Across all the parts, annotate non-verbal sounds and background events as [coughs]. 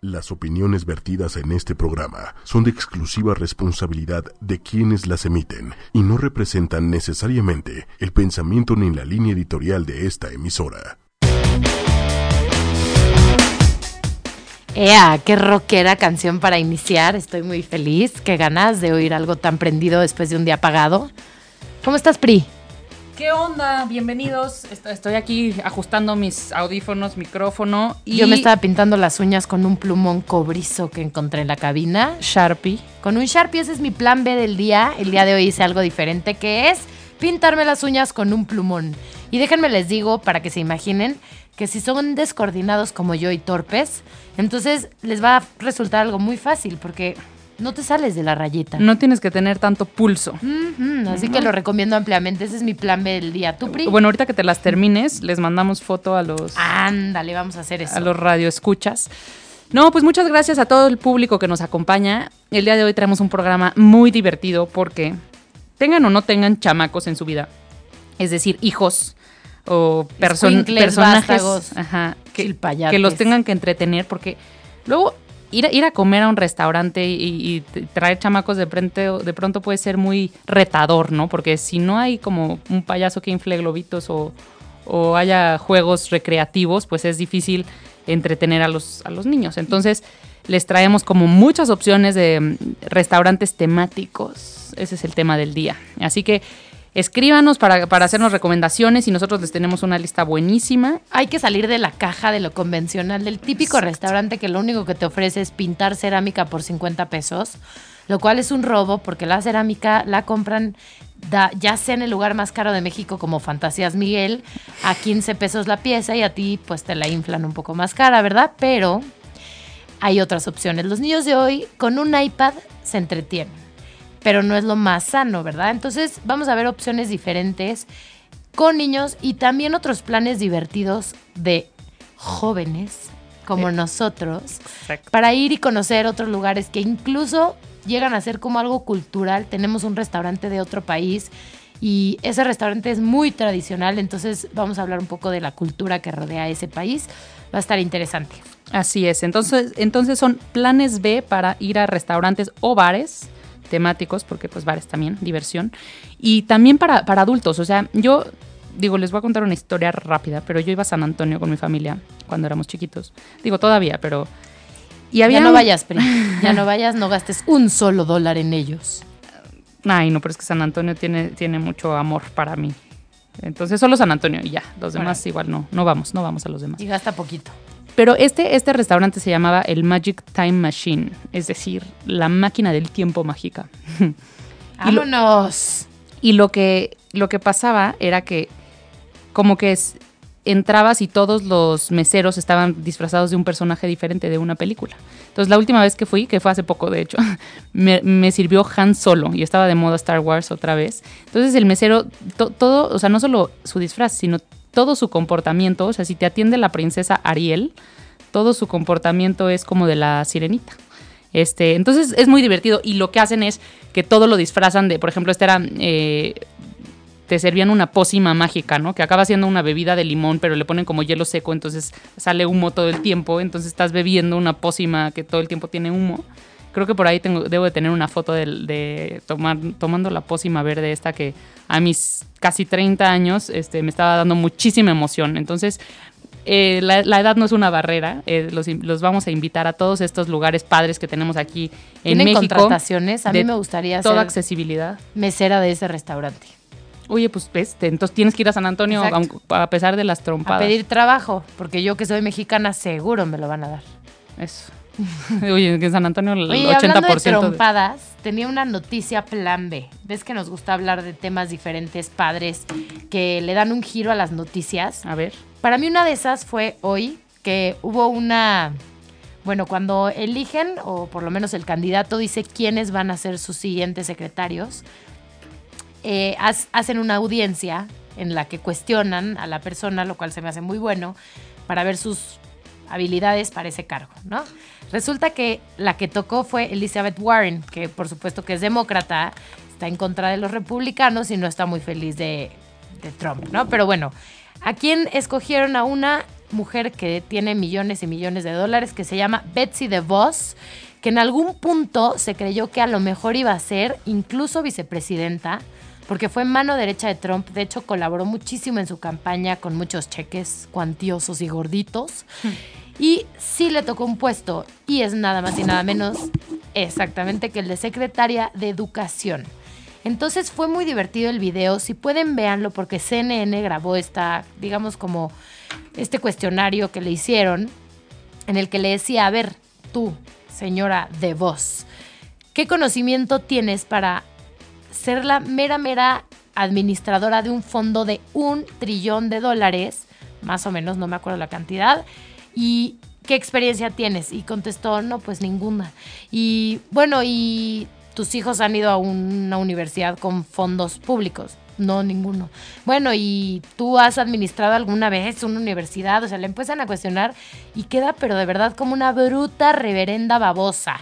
Las opiniones vertidas en este programa son de exclusiva responsabilidad de quienes las emiten y no representan necesariamente el pensamiento ni la línea editorial de esta emisora. Ea, qué rockera canción para iniciar. Estoy muy feliz. Qué ganas de oír algo tan prendido después de un día apagado. ¿Cómo estás, Pri? ¿Qué onda? Bienvenidos. Est- Estoy aquí ajustando mis audífonos, micrófono y Yo me estaba pintando las uñas con un plumón cobrizo que encontré en la cabina. Sharpie. Con un Sharpie, ese es mi plan B del día. El día de hoy hice algo diferente que es pintarme las uñas con un plumón. Y déjenme les digo, para que se imaginen, que si son descoordinados como yo y torpes, entonces les va a resultar algo muy fácil porque no te sales de la rayita. No tienes que tener tanto pulso. Así que lo recomiendo ampliamente. Ese es mi plan B del día. ¿Tú, Pri? Bueno, ahorita que te las termines, les mandamos foto a los Ándale, vamos a hacer eso. a los radioescuchas. No, pues muchas gracias a todo el público que nos acompaña. El día de hoy traemos un programa muy divertido porque tengan o no tengan chamacos en su vida, es decir, hijos o perso- personajes ajá, que, que los tengan que entretener porque luego ir ir a comer a un restaurante y, traer chamacos de, frente, de pronto puede ser muy retador, ¿no? Porque si no hay como un payaso que infle globitos o, o haya juegos recreativos, pues es difícil entretener a los, a los niños. Entonces, les traemos como muchas opciones de mm, restaurantes temáticos. Ese es el tema del día. Así que escríbanos para, para hacernos recomendaciones y nosotros les tenemos una lista buenísima. Hay que salir de la caja de lo convencional, del típico restaurante que lo único que te ofrece es pintar cerámica por 50 pesos, lo cual es un robo porque la cerámica la compran da- ya sea en el lugar más caro de México como Fantasías Miguel, a 15 pesos la pieza y a ti pues te la inflan un poco más cara, ¿verdad? Pero hay otras opciones. Los niños de hoy con un iPad se entretienen, pero no es lo más sano, ¿verdad? Entonces vamos a ver opciones diferentes con niños y también otros planes divertidos de jóvenes como nosotros para ir y conocer otros lugares que incluso llegan a ser como algo cultural. Tenemos un restaurante de otro país y ese restaurante es muy tradicional, entonces vamos a hablar un poco de la cultura que rodea ese país. Va a estar interesante. Así es. Entonces, entonces son planes B para ir a restaurantes o bares temáticos, porque pues bares también, diversión. Y también para, para adultos. O sea, yo digo, les voy a contar una historia rápida, pero yo iba a San Antonio con mi familia cuando éramos chiquitos. Digo, todavía, pero... Y había ya no vayas, Pri. [laughs] Ya no vayas, no gastes un solo dólar en ellos. Ay, no, pero es que San Antonio tiene, tiene mucho amor para mí. Entonces solo San Antonio y ya. Los demás igual no, no vamos, no vamos a los demás. Y gasta poquito. Pero este, este restaurante se llamaba el Magic Time Machine, es decir, la máquina del tiempo mágica. [laughs] Y lo- ¡Vámonos! Y lo que, lo que pasaba era que como que es- entrabas y todos los meseros estaban disfrazados de un personaje diferente de una película. Entonces la última vez que fui, que fue hace poco de hecho, [laughs] me, me sirvió Han Solo y estaba de moda Star Wars otra vez. Entonces el mesero, to- todo, o sea, no solo su disfraz, sino todo su comportamiento, o sea, si te atiende la princesa Ariel, todo su comportamiento es como de la sirenita. Este, entonces es muy divertido y lo que hacen es que todo lo disfrazan de, por ejemplo, este era, eh, te servían una pócima mágica, ¿no? Que acaba siendo una bebida de limón, pero le ponen como hielo seco, entonces sale humo todo el tiempo, entonces estás bebiendo una pócima que todo el tiempo tiene humo. Creo que por ahí tengo, debo de tener una foto de, tomar, tomando la pócima verde esta que a mis casi 30 años este, me estaba dando muchísima emoción. Entonces, eh, la, la edad no es una barrera. eh, los, vamos a invitar a todos estos lugares padres que tenemos aquí en ¿Tienen México. contrataciones? A mí me gustaría Toda ser accesibilidad. mesera de ese restaurante. Oye, pues ves, te- entonces tienes que ir a San Antonio Exacto. a pesar de las A trompadas. pedir trabajo, porque yo que soy mexicana seguro me lo van a dar. Eso. [laughs] Oye, que San Antonio el Oye, 80% hablando de de- trompadas, tenía una noticia plan B. ¿Ves que nos gusta hablar de temas diferentes, padres, que le dan un giro a las noticias? A ver. Para mí una de esas fue hoy que hubo una, bueno, cuando eligen, o por lo menos el candidato dice quiénes van a ser sus siguientes secretarios, eh, hacen una audiencia en la que cuestionan a la persona, lo cual se me hace muy bueno, para ver sus habilidades para ese cargo, ¿no? Resulta que la que tocó fue Elizabeth Warren, que por supuesto que es demócrata, está en contra de los republicanos y no está muy feliz de, Trump, ¿no? Pero bueno, ¿a quién escogieron a una mujer que tiene millones y millones de dólares que se llama Betsy DeVos, que en algún punto se creyó que a lo mejor iba a ser incluso vicepresidenta, porque fue mano derecha de Trump, de hecho colaboró muchísimo en su campaña con muchos cheques cuantiosos y gorditos. Y sí le tocó un puesto, y es nada más y nada menos exactamente que el de secretaria de Educación. Entonces fue muy divertido el video. Si pueden, véanlo porque CNN grabó esta, digamos, como este cuestionario que le hicieron, en el que le decía, a ver, tú, señora de voz, ¿qué conocimiento tienes para ser la mera, mera administradora de un fondo de un trillón de dólares? Más o menos, no me acuerdo la cantidad. ¿Y qué experiencia tienes? Y contestó, no, pues ninguna. Y bueno, ¿y tus hijos han ido a una universidad con fondos públicos? No, ninguno. Bueno, ¿y tú has administrado alguna vez una universidad? O sea, le empiezan a cuestionar y queda, pero de verdad, como una bruta reverenda babosa.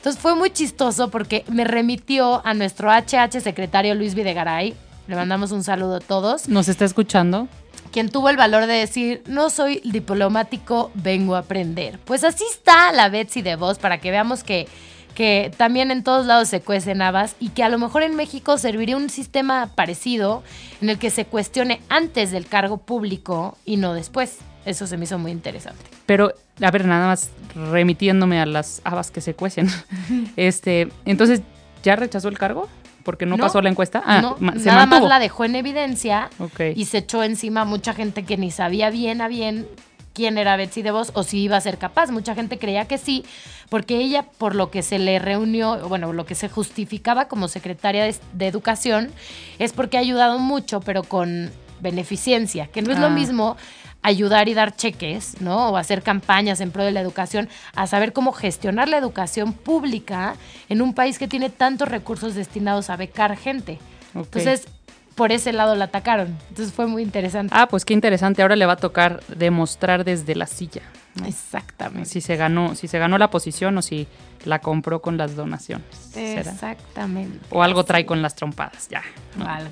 Entonces fue muy chistoso porque me remitió a nuestro HH secretario Luis Videgaray. Le mandamos un saludo a todos. ¿Nos está escuchando? quien tuvo el valor de decir, no soy diplomático, vengo a aprender. Pues así está la Betsy de voz para que veamos que, que también en todos lados se cuecen habas y que a lo mejor en México serviría un sistema parecido en el que se cuestione antes del cargo público y no después. Eso se me hizo muy interesante. Pero, a ver, nada más remitiéndome a las habas que se cuecen. [laughs] este, entonces, ¿ya rechazó el cargo? porque no, pasó la encuesta. Ah, no, nada más la dejó en evidencia y se echó encima mucha gente que ni sabía bien a bien quién era Betsy DeVos o si iba a ser capaz. Mucha gente creía que sí, porque ella, por lo que se le reunió, bueno, lo que se justificaba como secretaria de, Educación, es porque ha ayudado mucho, pero con beneficencia, que no es lo ah. mismo ayudar y dar cheques, ¿no? O hacer campañas en pro de la educación, a saber cómo gestionar la educación pública en un país que tiene tantos recursos destinados a becar gente. Entonces, por ese lado la atacaron. Entonces fue muy interesante. Ah, pues qué interesante. Ahora le va a tocar demostrar desde la silla. Exactamente. Si se ganó, si se ganó la posición o si la compró con las donaciones. Exactamente. O algo trae con las trompadas, ya. Algo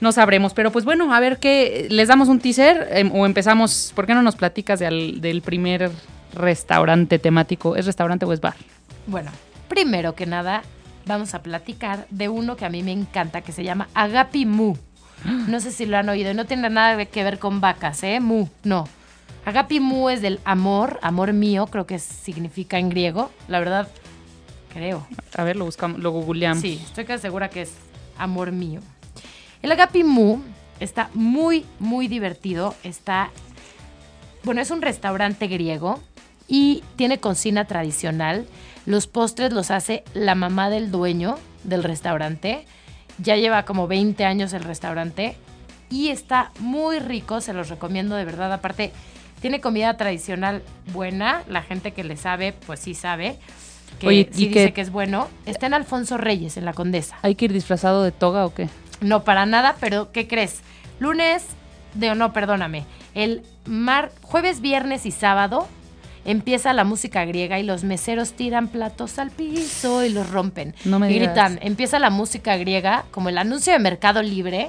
no sabremos. Pero pues bueno, a ver qué. ¿Les damos un teaser em, o empezamos? ¿Por qué no nos platicas del primer restaurante temático? ¿Es restaurante o es bar? Bueno, primero que nada, vamos a platicar de uno que a mí me encanta, que se llama Agapi Mu. No sé si lo han oído, no tiene nada que ver con vacas, ¿eh? Mu, no. Agapi Mu es del amor, amor mío, creo que significa en griego, la verdad, creo. A ver, lo buscamos, lo googleamos. Sí, estoy casi segura que es amor mío. El Agapi Mu está muy, muy divertido. Está, bueno, es un restaurante griego y tiene cocina tradicional. Los postres los hace la mamá del dueño del restaurante. Ya lleva como 20 años el restaurante y está muy rico, se los recomiendo de verdad. Aparte, tiene comida tradicional buena, la gente que le sabe, pues sí sabe. Que Oye, sí dice que es bueno. Está en Alfonso Reyes, en la Condesa. ¿Hay que ir disfrazado de toga o qué? No, para nada, pero ¿qué crees? Lunes, de, no, perdóname, el mar, jueves, viernes y sábado empieza la música griega y los meseros tiran platos al piso y los rompen. No me y gritan, empieza la música griega, como el anuncio de Mercado Libre.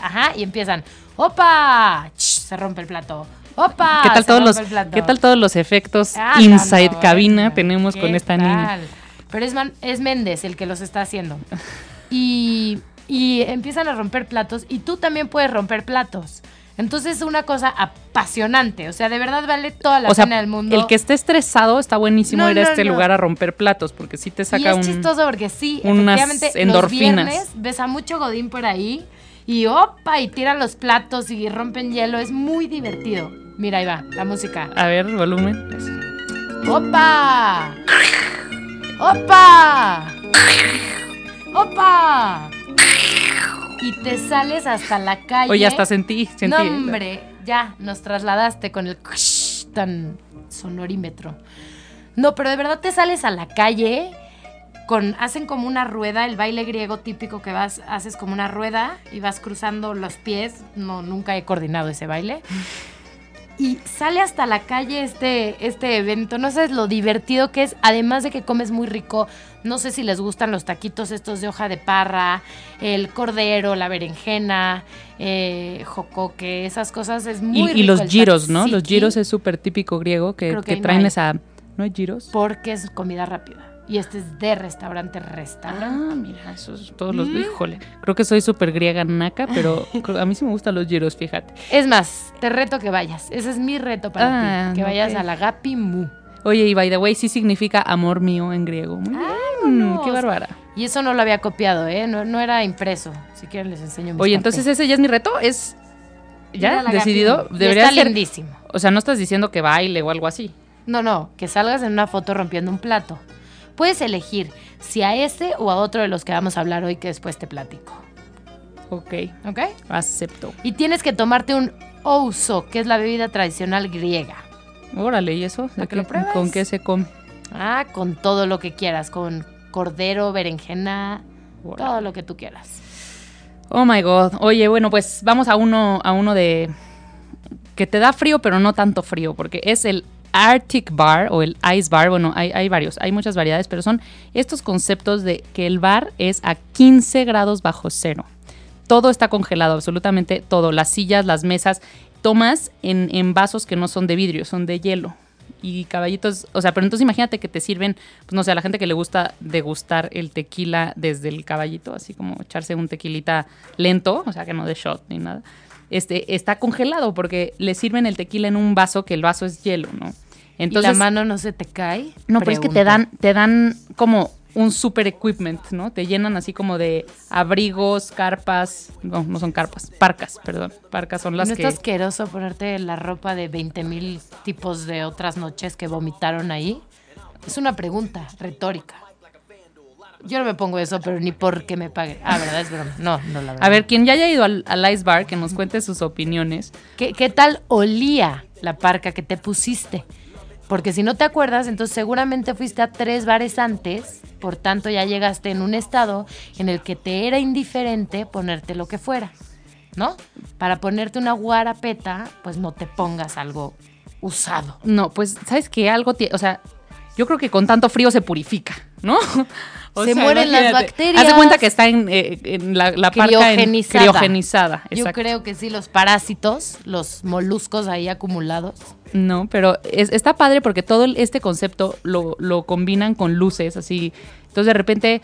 Ajá, y empiezan, ¡opa! Se rompe el plato. ¡Opa! ¿Qué tal, todos los, ¿qué tal todos los efectos inside cabina tenemos con esta niña? Pero es, es Méndez el que los está haciendo. [laughs] Y, y empiezan a romper platos y tú también puedes romper platos. Entonces es una cosa apasionante, o sea, de verdad vale toda la pena del mundo. El que esté estresado está buenísimo ir a este lugar a romper platos, porque sí te saca y es chistoso porque sí, efectivamente, los viernes ves a mucho godín por ahí y opa, y tiran los platos y rompen hielo, es muy divertido. Mira, ahí va, la música. A ver, volumen. ¡Opa! ¡Opa! ¡Opa! Y te sales hasta la calle. Oye, hasta sentí, sentí. No, hombre, ya nos trasladaste con el tan sonorímetro. No, pero de verdad te sales a la calle con hacen como una rueda, el baile griego típico que vas haces como una rueda y vas cruzando los pies. No nunca he coordinado ese baile. Y sale hasta la calle este, este evento. No sabes lo divertido que es, además de que comes muy rico. No sé si les gustan los taquitos estos de hoja de parra, el cordero, la berenjena, eh, jocoque, esas cosas. Es muy y, rico. y los giros, ¿no? Los giros es súper típico griego que, no traen hay. esa... ¿No hay giros? Porque es comida rápida. Y este es de restaurante, restaurante. Ah, mira, esos todos los... Mm. Híjole, creo que soy súper griega naca, pero [laughs] a mí sí me gustan los giros, fíjate. Es más, te reto que vayas. Ese es mi reto para Ah, ti. Que vayas a la Gapi Mu. Oye, y by the way, sí significa amor mío en griego. Muy bien, Vámonos. qué bárbara. Y eso no lo había copiado, ¿eh? No, no era impreso. Si quieren les enseño mis Oye, entonces ese ya es mi reto, es... ¿Ya? ¿Decidido? Debería está ser... lindísimo. O sea, no estás diciendo que baile o algo así. No, no, que salgas en una foto rompiendo un plato. Puedes elegir si a este o a otro de los que vamos a hablar hoy que después te platico. Ok, ¿Ok? acepto. Y tienes que tomarte un ouso, que es la bebida tradicional griega. Órale, ¿y eso? ¿De lo qué- pruebes. ¿Con qué se come? Ah, con todo lo que quieras, con cordero, berenjena, Órale. todo lo que tú quieras. Oh my god. Oye, bueno, pues vamos a uno, a uno de que te da frío, pero no tanto frío, porque es el Arctic Bar o el Ice Bar. Bueno, hay, hay varios, hay muchas variedades, pero son estos conceptos de que el bar es a 15 grados bajo cero. Todo está congelado, absolutamente todo. Las sillas, las mesas, tomas en, en vasos que no son de vidrio, son de hielo. Y caballitos, o sea, pero entonces imagínate que te sirven, pues no sé, a la gente que le gusta degustar el tequila desde el caballito, así como echarse un tequilita lento, o sea, que no de shot ni nada. Este, está congelado porque le sirven el tequila en un vaso que el vaso es hielo, ¿no? Entonces, ¿Y la mano no se te cae? no, pero es que te dan, te dan como un super equipment, ¿no? Te llenan así como de abrigos, carpas, no, no son carpas, parcas, perdón. Parcas son las ¿No que... está asqueroso ponerte la ropa de 20 mil tipos de otras noches que vomitaron ahí? Es una pregunta retórica. Yo no me pongo eso, pero ni porque me paguen. Ah, ¿verdad? Es broma. No, no, la verdad. A ver, quien ya haya ido al, al Ice Bar, que nos cuente sus opiniones. ¿Qué, qué tal olía la parca que te pusiste? Porque si no te acuerdas, entonces seguramente fuiste a tres bares antes, por tanto ya llegaste en un estado en el que te era indiferente ponerte lo que fuera, ¿no? Para ponerte una guarapeta, pues no te pongas algo usado. No, pues, ¿sabes qué? Algo o sea, yo creo que con tanto frío se purifica, ¿no? O Se mueren las bacterias. Haz de cuenta que está en, eh, en la, la en- Criogenizada. criogenizada. Yo creo que sí, los parásitos, los moluscos ahí acumulados. No, pero es- está padre porque todo este concepto lo, lo combinan con luces, así. Entonces de repente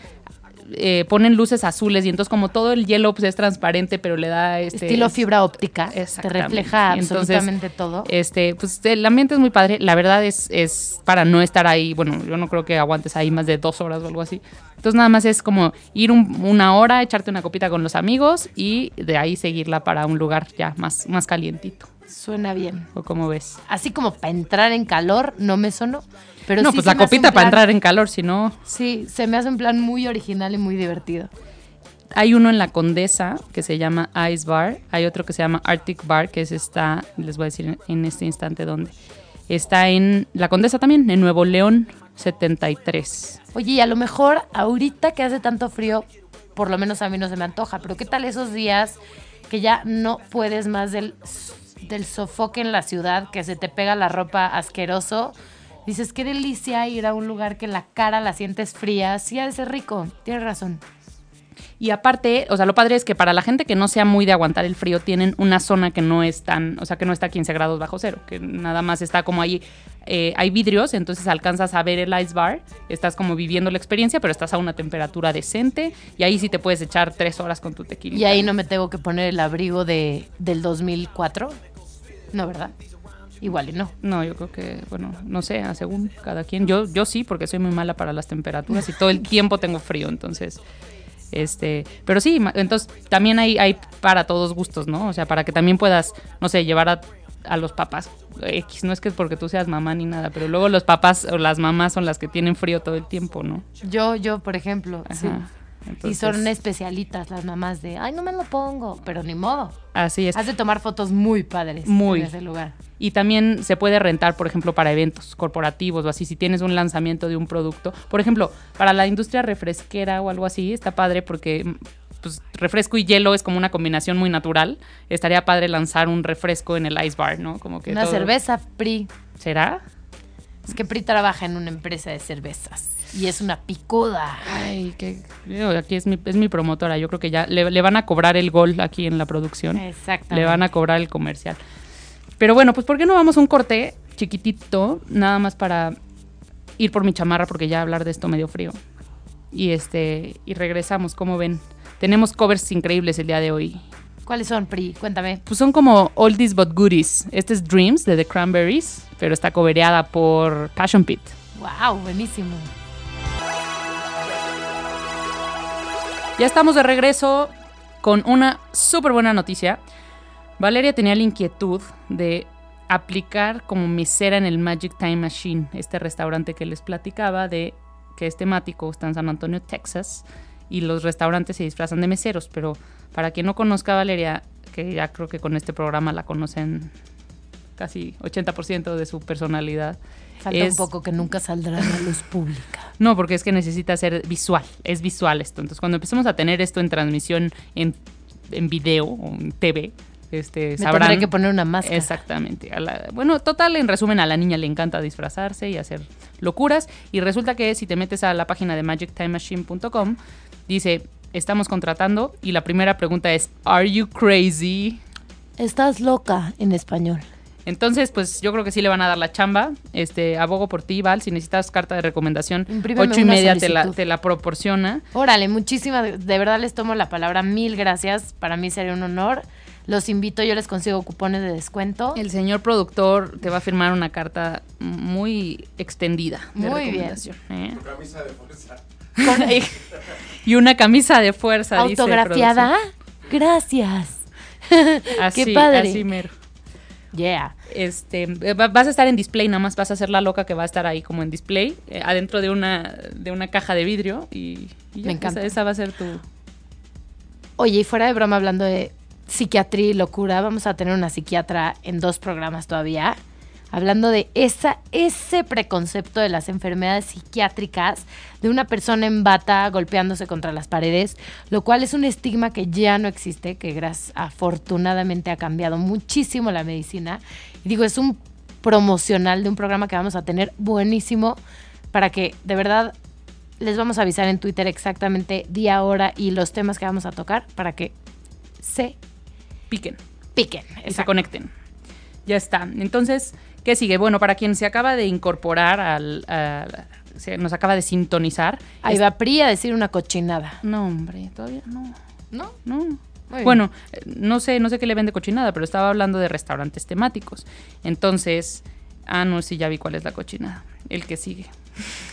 eh, ponen luces azules y entonces como todo el hielo pues, es transparente, pero le da este... Estilo fibra óptica. Te refleja entonces, absolutamente todo. Este, pues el ambiente es muy padre. La verdad es, es para no estar ahí. Bueno, yo no creo que aguantes ahí más de dos horas o algo así. Entonces nada más es como ir un- una hora, echarte una copita con los amigos y de ahí seguirla para un lugar ya más, más calientito. Suena bien. ¿O cómo ves? Así como para entrar en calor, no me sonó. Pero no, sí pues la copita para entrar en calor, si no... Sí, se me hace un plan muy original y muy divertido. Hay uno en la Condesa que se llama Ice Bar. Hay otro que se llama Arctic Bar, que es está, les voy a decir en este instante dónde. Está en la Condesa también, en Nuevo León 73. Oye, y a lo mejor ahorita que hace tanto frío, por lo menos a mí no se me antoja, pero ¿qué tal esos días que ya no puedes más del, del sofoque en la ciudad, que se te pega la ropa asqueroso? Dices, qué delicia ir a un lugar que la cara la sientes fría. Sí, ha de ser rico. Tienes razón. Y aparte, o sea, lo padre es que para la gente que no sea muy de aguantar el frío, tienen una zona que no es tan, o sea, que no está a 15 grados bajo cero, que nada más está como ahí, eh, hay vidrios, entonces alcanzas a ver el ice bar, estás como viviendo la experiencia, pero estás a una temperatura decente y ahí sí te puedes echar tres horas con tu tequila. Y ahí no me tengo que poner el abrigo de, del 2004. No, ¿verdad? Igual y no. No, yo creo que, bueno, no sé, según cada quien. Yo, yo sí, porque soy muy mala para las temperaturas y todo el tiempo tengo frío, entonces, este, pero sí, entonces también hay, hay para todos gustos, ¿no? O sea, para que también puedas, no sé, llevar a, a los papás X, no es que es porque tú seas mamá ni nada, pero luego los papás o las mamás son las que tienen frío todo el tiempo, ¿no? Yo, yo, por ejemplo, sí. Y son especialitas las mamás de, ay, no me lo pongo, pero ni modo. Así es. Has de tomar fotos muy padres Muy. en ese lugar. Y también se puede rentar, por ejemplo, para eventos corporativos o así, si tienes un lanzamiento de un producto. Por ejemplo, para la industria refresquera o algo así, está padre porque mm, pues, refresco y hielo es como una combinación muy natural. Estaría padre lanzar un refresco en el ice bar, ¿no? Como que Una todo- cerveza, PRI. ¿Será? Es que PRI trabaja en una empresa de cervezas. Y es una picuda. Ay, que aquí es mi, es mi promotora. Yo creo que ya le, le van a cobrar el gol aquí en la producción. Exactamente. Le van a cobrar el comercial. Pero bueno, pues ¿por qué no vamos a un corte chiquitito, nada más para ir por mi chamarra porque ya hablar de esto medio frío. Y este y regresamos, como ven. Tenemos covers increíbles el día de hoy. ¿Cuáles son, PRI? Cuéntame. Pues son como oldies but goodies. Este es Dreams de The Cranberries, pero está cobereada por Passion Pit. Wow, buenísimo. Ya estamos de regreso con una súper buena noticia. Valeria tenía la inquietud de aplicar como mesera en el Magic Time Machine, este restaurante que les platicaba de que es temático, está en San Antonio, Texas, y los restaurantes se disfrazan de meseros, pero para quien no conozca a Valeria, que ya creo que con este programa la conocen casi 80% de su personalidad. Falta es- un poco que nunca saldrá a la luz pública. no, porque es que necesita ser visual, es visual esto. Entonces, cuando empecemos a tener esto en transmisión en, en video o en TV, este, sabrán... que poner una máscara. Exactamente. A la- bueno, total, en resumen, a la niña le encanta disfrazarse y hacer locuras. Y resulta que si te metes a la página de magictimemachine.com, dice, estamos contratando. Y la primera pregunta es, ¿Are you crazy? Estás loca en español. Entonces, pues yo creo que sí le van a dar la chamba. Este, abogo por ti, Val. Si necesitas carta de recomendación, Imprímeme ocho y media te la, solicitud. te la proporciona. Órale, muchísimas, de verdad les tomo la palabra. Mil gracias. Para mí sería un honor. Los invito, yo les consigo cupones de descuento. El señor productor te va a firmar una carta muy extendida de Muy bien. recomendación. ¿eh? Con- [laughs] y una camisa de fuerza, dice Autografiada. Gracias. [laughs] producción. Así, Qué padre. así mero. Yeah. Este, eh, va- vas a estar en display, nada más vas a ser la loca que va a estar ahí como en display, eh, adentro de una, de una caja de vidrio y, Me encanta. Esa, esa va a ser tu... Oye, y fuera de broma, hablando de psiquiatría y locura, vamos a tener una psiquiatra en dos programas todavía, hablando de esa, ese preconcepto de las enfermedades psiquiátricas, de una persona en bata golpeándose contra las paredes, lo cual es un estigma que ya no existe, que gracias, afortunadamente ha cambiado muchísimo la medicina. Y digo, es un promocional de un programa que vamos a tener buenísimo para que de verdad les vamos a avisar en Twitter exactamente día, hora y los temas que vamos a tocar para que se Piquen. piquen. y se conecten. Ya está. Entonces, ¿qué sigue? Bueno, para quien se acaba de incorporar al... a- se nos acaba de sintonizar. Ahí va Pri a decir una cochinada. No, hombre, todavía no. ¿No? No. Muy. Bueno, eh, no sé, no sé qué le vende cochinada, pero estaba hablando de restaurantes temáticos. Entonces, ah, no, sí, ya vi cuál es la cochinada. El que sigue.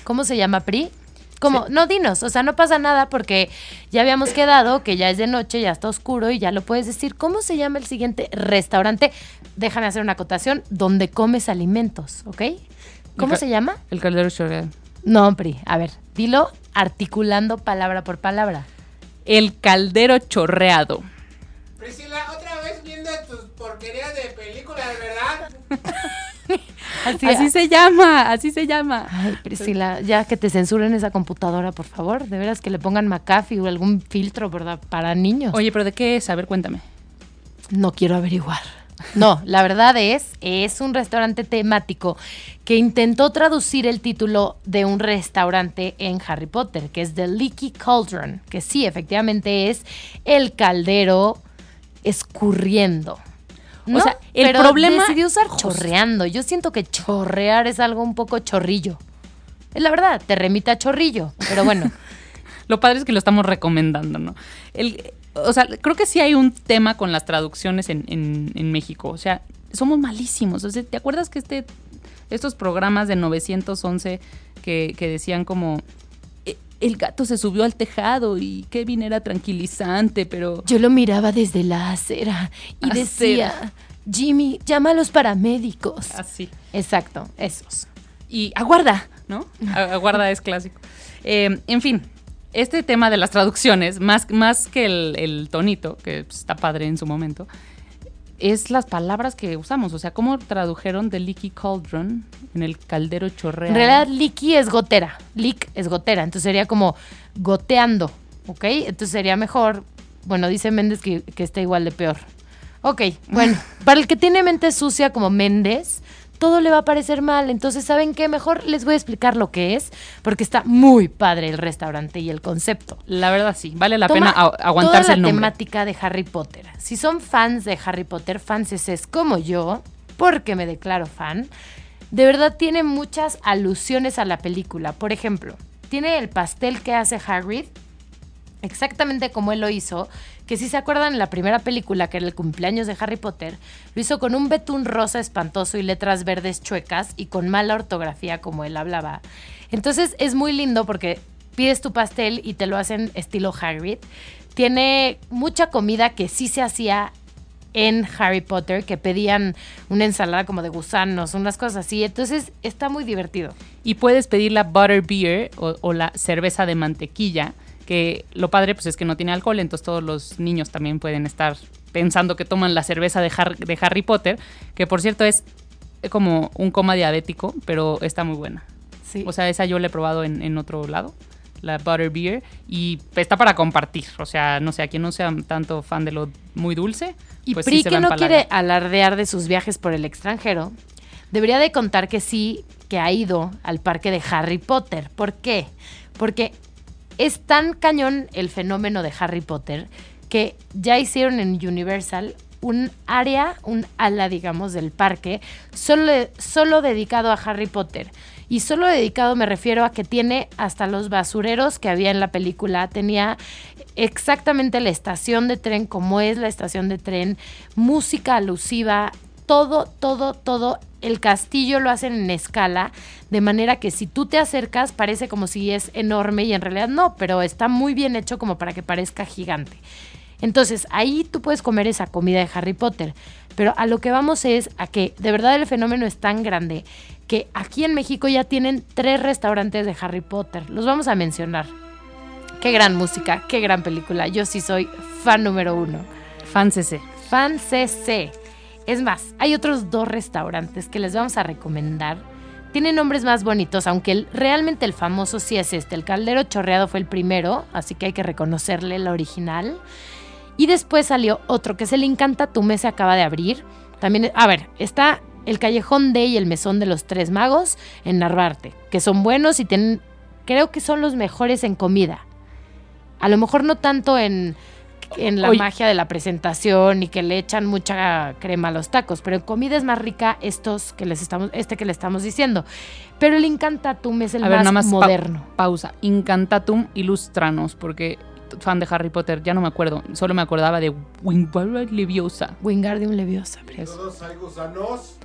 ¿Cómo se llama Pri? ¿Cómo? No, dinos, o sea, no pasa nada porque ya habíamos quedado que ya es de noche, ya está oscuro y ya lo puedes decir. ¿Cómo se llama el siguiente restaurante? Déjame hacer una acotación, donde comes alimentos, ¿ok? ¿Cómo se llama? El caldero chorreado. No, Pri, a ver, dilo articulando palabra por palabra. El caldero chorreado. Priscila, otra vez viendo tus porquerías de películas, ¿verdad? [laughs] Así, Así se llama, así se llama. Ay, Priscila, ya que te censuren esa computadora, por favor. De veras que le pongan McAfee o algún filtro, ¿verdad? Para niños. Oye, pero ¿de qué es? A ver, cuéntame. No quiero averiguar. No, la verdad es, es un restaurante temático que intentó traducir el título de un restaurante en Harry Potter, que es The Leaky Cauldron, que sí, efectivamente es el caldero escurriendo. O sea, el Pero problema- decidió usar chorreando. Yo siento que chorrear es algo un poco chorrillo. Es la verdad, te remite a chorrillo, pero bueno. [laughs] Lo padre es que lo estamos recomendando, ¿no? El, o sea, creo que sí hay un tema con las traducciones en, en- en México. O sea, somos malísimos. O sea, ¿te acuerdas que este, estos programas de 911 que, que decían como "E- el gato se subió al tejado y Kevin era tranquilizante, pero Yo lo miraba desde la acera y Acera. decía, Jimmy, llama a los paramédicos. así. Exacto, esos. Y aguarda, ¿no? Aguarda es clásico. Eh, en fin, este tema de las traducciones, más, más que el, el tonito, que está padre en su momento, es las palabras que usamos. O sea, cómo tradujeron de leaky cauldron en el caldero chorreado. En realidad, leaky es gotera. Leak es gotera. Entonces sería como goteando, ¿ok? Entonces sería mejor Bueno, dice Méndez que, que está igual de peor. Ok, bueno, [laughs] para el que tiene mente sucia como Méndez, todo le va a parecer mal. Entonces, ¿saben qué? Mejor les voy a explicar lo que es, porque está muy padre el restaurante y el concepto. La verdad sí, vale la Toma pena aguantarse toda el la nombre. temática de Harry Potter. Si son fans de Harry Potter, fanses como yo, porque me declaro fan, de verdad tiene muchas alusiones a la película. Por ejemplo, tiene el pastel que hace Hagrid, exactamente como él lo hizo, que si se acuerdan en la primera película, que era el cumpleaños de Harry Potter, lo hizo con un betún rosa espantoso y letras verdes chuecas y con mala ortografía como él hablaba. Entonces es muy lindo porque pides tu pastel y te lo hacen estilo Hagrid. Tiene mucha comida que sí se hacía en Harry Potter, que pedían una ensalada como de gusanos, unas cosas así. Entonces está muy divertido. Y puedes pedir la butter beer o, o la cerveza de mantequilla, que lo padre pues es que no tiene alcohol, entonces todos los niños también pueden estar pensando que toman la cerveza de, Har- de Harry Potter, que por cierto es como un coma diabético, pero está muy buena. Sí. O sea, esa yo la he probado en, en otro lado, la butter beer, y está para compartir. O sea, no sé, a quien no sea tanto fan de lo muy dulce, Y pues Pri, sí que no quiere alardear de sus viajes por el extranjero, debería de contar que sí, que ha ido al parque de Harry Potter. ¿Por qué? Porque es tan cañón el fenómeno de Harry Potter que ya hicieron en Universal un área, un ala, digamos, del parque, solo, solo dedicado a Harry Potter. Y solo dedicado me refiero a que tiene hasta los basureros que había en la película, tenía exactamente la estación de tren como es la estación de tren, música alusiva, todo, todo, todo. El castillo lo hacen en escala, de manera que si tú te acercas parece como si es enorme y en realidad no, pero está muy bien hecho como para que parezca gigante. Entonces, ahí tú puedes comer esa comida de Harry Potter. Pero a lo que vamos es a que de verdad el fenómeno es tan grande que aquí en México ya tienen tres restaurantes de Harry Potter. Los vamos a mencionar. Qué gran música, qué gran película. Yo sí soy fan número uno. Fan CC. Fan CC. Es más, hay otros dos restaurantes que les vamos a recomendar. Tienen nombres más bonitos, aunque realmente el famoso sí es este. El Caldero Chorreado fue el primero, así que hay que reconocerle el original. Y después salió otro que es el Encanta Tu se acaba de abrir. También, a ver, está el Callejón de y el Mesón de los Tres Magos en Narvarte, que son buenos y tienen, creo que son los mejores en comida. A lo mejor no tanto en, en la Oye. magia de la presentación y que le echan mucha crema a los tacos, pero en comida es más rica estos que les estamos, este que le estamos diciendo. Pero el Incantatum es el A ver, más, nada más pa- moderno. pausa. Incantatum Illustranos, porque fan de Harry Potter, ya no me acuerdo. Solo me acordaba de Wingardium Leviosa. Wingardium Leviosa. Eso. Todos hay gusanos.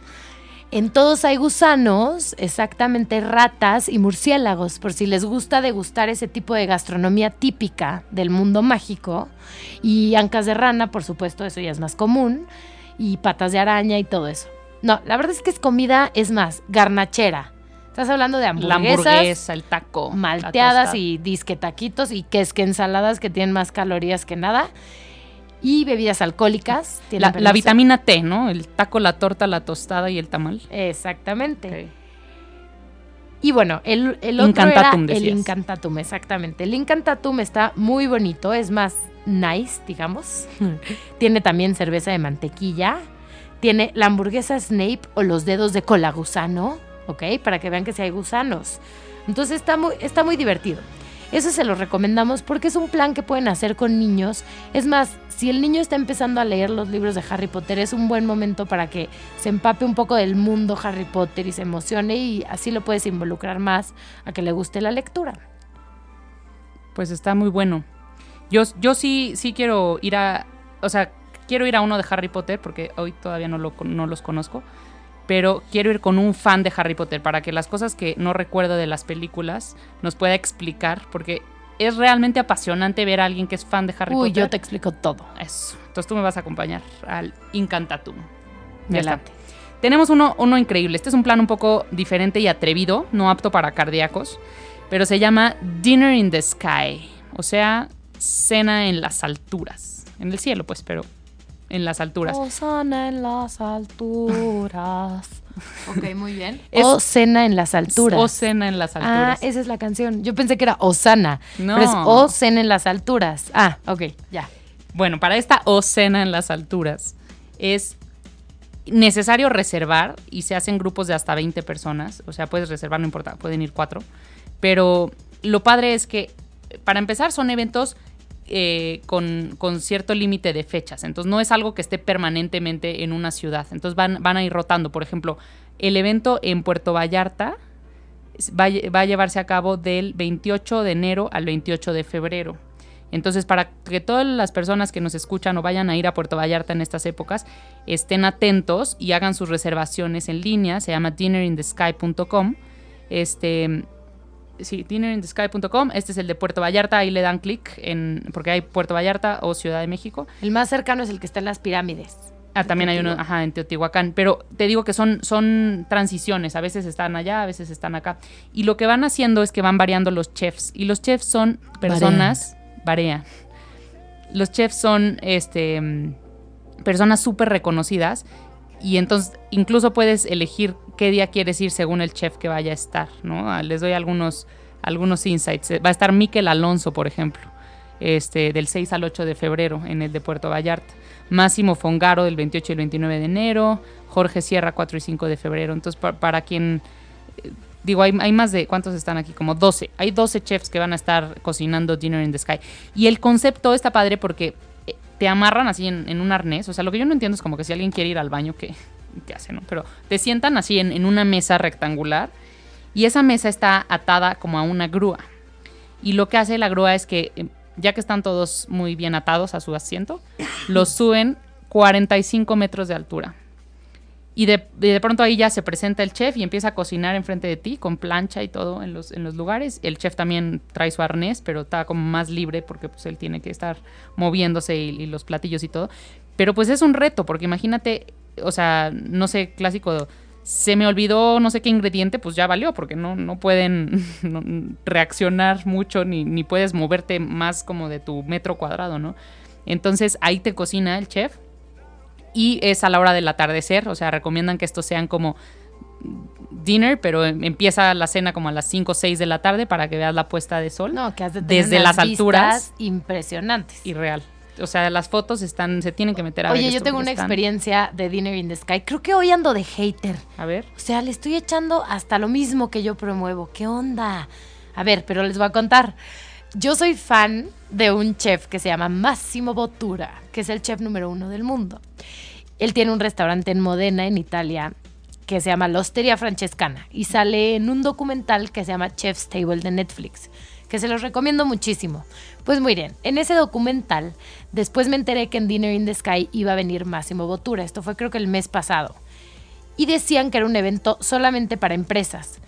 En todos hay gusanos, exactamente ratas y murciélagos, por si les gusta degustar ese tipo de gastronomía típica del mundo mágico. Y ancas de rana, por supuesto, eso ya es más común. Y patas de araña y todo eso. No, la verdad es que es comida, es más, garnachera. Estás hablando de La hamburguesas, hamburguesa, el taco. la malteadas y disque taquitos y que es que ensaladas que tienen más calorías que nada. Y bebidas alcohólicas. La, vitamina T, ¿no? El taco, la torta, la tostada y el tamal. Exactamente. Y bueno, el, el otro Incantatum, era el. Incantatum, exactamente. El Incantatum está muy bonito, es más nice, digamos. [laughs] tiene también cerveza de mantequilla. Tiene la hamburguesa Snape o los dedos de cola gusano, ¿ok? Para que vean que sí hay gusanos. Entonces está muy, está muy divertido. Eso se lo recomendamos porque es un plan que pueden hacer con niños. Es más, si el niño está empezando a leer los libros de Harry Potter, es un buen momento para que se empape un poco del mundo Harry Potter y se emocione y así lo puedes involucrar más a que le guste la lectura. Pues está muy bueno. Yo, yo sí, sí quiero ir a. O sea, quiero ir a uno de Harry Potter porque hoy todavía no, lo, no los conozco. Pero quiero ir con un fan de Harry Potter para que las cosas que no recuerdo de las películas nos pueda explicar. Porque es realmente apasionante ver a alguien que es fan de Harry Uy, Potter. yo te explico todo. Eso. Entonces tú me vas a acompañar al Incantatum. Ya está. Adelante. Tenemos uno, uno increíble. Este es un plan un poco diferente y atrevido, no apto para cardíacos, pero se llama Dinner in the Sky, o sea, cena en las alturas. En el cielo, pues, pero en las alturas. Osana en las alturas. [laughs] ok, muy bien. Es- o cena en las alturas. O cena en las Ah, alturas. esa es la canción. Yo pensé que era Osana. No. Pero es O cena en las alturas. Ah, ok, ya. Bueno, para esta o cena en las alturas es necesario reservar y se hacen grupos de hasta 20 personas. O sea, puedes reservar, no importa, pueden ir cuatro. Pero lo padre es que, para empezar, son eventos eh, con, con cierto límite de fechas. Entonces, no es algo que esté permanentemente en una ciudad. Entonces, van, van a ir rotando. Por ejemplo, el evento en Puerto Vallarta va, va a llevarse a cabo del 28 de enero al 28 de febrero. Entonces, para que todas las personas que nos escuchan o vayan a ir a Puerto Vallarta en estas épocas, estén atentos y hagan sus reservaciones en línea. Se llama dinnerinthesky.com. Este, sí, dinnerinthesky.com. Este es el de Puerto Vallarta. Ahí le dan clic en, porque hay Puerto Vallarta o Ciudad de México. El más cercano es el que está en las pirámides. Ah, también hay uno, ajá, en Teotihuacán. Pero te digo que son, son transiciones. A veces están allá, a veces están acá. Y lo que van haciendo es que van variando los chefs. Y los chefs son personas. Varía. Los chefs son este, mm, personas súper reconocidas. Y entonces incluso puedes elegir qué día quieres ir según el chef que vaya a estar, ¿no? Ah, Les doy algunos, algunos insights. Va a estar Miquel Alonso, por ejemplo, este, del 6 al 8 de febrero en el de Puerto Vallarta. Máximo Fongaro del 28 y el 29 de enero. Jorge Sierra 4 y 5 de febrero. Entonces, pa- para quien... eh, Digo, hay, hay más de... ¿Cuántos están aquí? Como 12. Hay 12 chefs que van a estar cocinando Dinner in the Sky. Y el concepto está padre porque eh, te amarran así en, un arnés. O sea, lo que yo no entiendo es como que si alguien quiere ir al baño, ¿qué, qué hace, no? Pero te sientan así en, una mesa rectangular y esa mesa está atada como a una grúa. Y lo que hace la grúa es que, eh, ya que están todos muy bien atados a su asiento, los suben 45 metros de altura. Y de, de pronto ahí ya se presenta el chef y empieza a cocinar enfrente de ti con plancha y todo en los, en los lugares. El chef también trae su arnés, pero está como más libre porque pues él tiene que estar moviéndose y, los platillos y todo. Pero pues es un reto, porque imagínate, o sea, no sé, clásico, se me olvidó no sé qué ingrediente, pues ya valió, porque no, no pueden [laughs] reaccionar mucho ni, ni puedes moverte más como de tu metro cuadrado, ¿no? Entonces ahí te cocina el chef y es a la hora del atardecer, o sea, recomiendan que estos sean como dinner, pero em- empieza la cena como a las 5 o 6 de la tarde para que veas la puesta de sol. No, que has de tener Desde unas las alturas. impresionantes. Y real. O sea, las fotos están, se tienen que meter a ver Oye, yo tengo una están- experiencia de Dinner in the Sky. Creo que hoy ando de hater. A ver. O sea, le estoy echando hasta lo mismo que yo promuevo. ¿Qué onda? A ver, pero les voy a contar. Yo soy fan de un chef que se llama Massimo Bottura, que es el chef número uno del mundo. Él tiene un restaurante en Modena, en Italia, que se llama La Osteria Francescana y sale en un documental que se llama Chef's Table de Netflix, que se los recomiendo muchísimo. Pues bien, en ese documental, después me enteré que en Dinner in the Sky iba a venir Massimo Bottura. Esto fue creo que el mes pasado y decían que era un evento solamente para empresas.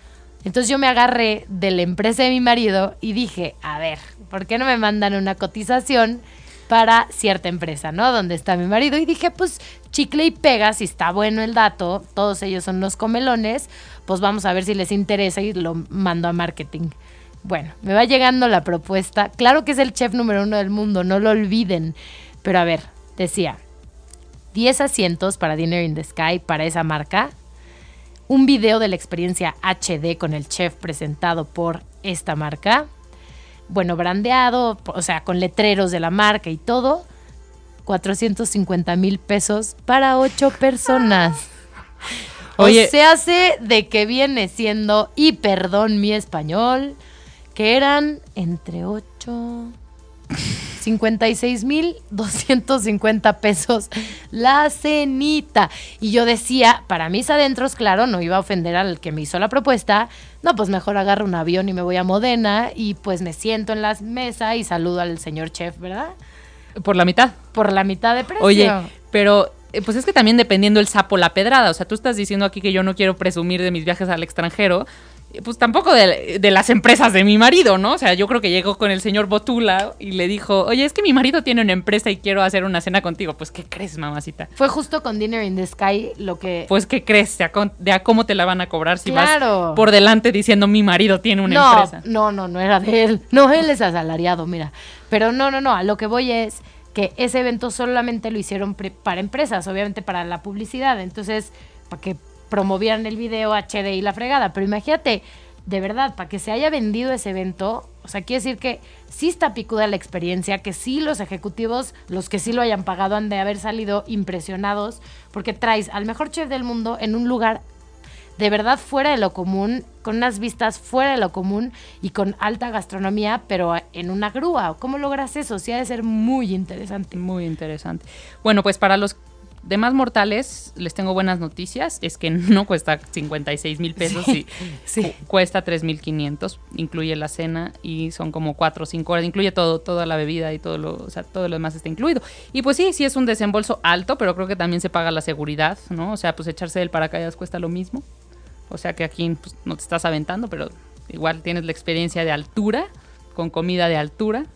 Entonces yo me agarré de la empresa de mi marido y dije, a ver, ¿por qué no me mandan una cotización para cierta empresa, ¿no? Donde está mi marido. Y dije, pues chicle y pega, si está bueno el dato, todos ellos son unos comelones, pues vamos a ver si les interesa y lo mando a marketing. Bueno, me va llegando la propuesta. Claro que es el chef número uno del mundo, no lo olviden. Pero a ver, decía, 10 asientos para Dinner in the Sky para esa marca, un video de la experiencia HD con el chef presentado por esta marca, bueno, brandeado, o sea, con letreros de la marca y todo, 450 mil pesos para ocho personas. [laughs] Oye. O se hace de que viene siendo, y perdón mi español, que eran entre 8, 56 mil 250 pesos la cenita. Y yo decía, para mis adentros, claro, no iba a ofender al que me hizo la propuesta. No, pues mejor agarro un avión y me voy a Modena y pues me siento en la mesa y saludo al señor chef, ¿verdad? Por la mitad. Por la mitad de precio. Oye, pero eh, pues es que también dependiendo el sapo la pedrada. O sea, tú estás diciendo aquí que yo no quiero presumir de mis viajes al extranjero. Pues tampoco de, de las empresas de mi marido, ¿no? O sea, yo creo que llegó con el señor Botula y le dijo, oye, es que mi marido tiene una empresa y quiero hacer una cena contigo. Pues, ¿qué crees, mamacita? Fue justo con Dinner in the Sky lo que... Pues, ¿qué crees? De a, de a cómo te la van a cobrar si Claro. vas por delante diciendo mi marido tiene una no, empresa. No, no, no era de él. No, él es asalariado, mira. Pero no, no, no, a lo que voy es que ese evento solamente lo hicieron para empresas, obviamente para la publicidad. Entonces, para que promovieran el video HD y la fregada. Pero imagínate de verdad, para que se haya vendido ese evento, o sea, quiere decir que sí está picuda la experiencia, que sí los ejecutivos, los que sí lo hayan pagado, han de haber salido impresionados, porque traes al mejor chef del mundo en un lugar de verdad fuera de lo común, con unas vistas fuera de lo común y con alta gastronomía, pero en una grúa. ¿Cómo logras eso? Sí ha de ser muy interesante. Muy interesante. Bueno, pues para los demás mortales les tengo buenas noticias. Es que [laughs] no cuesta 56 mil pesos y sí. cuesta 3 mil 500. Incluye la cena y son como 4 o 5 horas. Incluye todo, toda la bebida y todo lo, o sea, todo lo demás está incluido. Y pues sí, sí es un desembolso alto, pero creo que también se paga la seguridad, ¿no? O sea, pues echarse del paracaídas cuesta lo mismo. O sea que aquí pues, no te estás aventando, pero igual tienes la experiencia de altura, con comida de altura.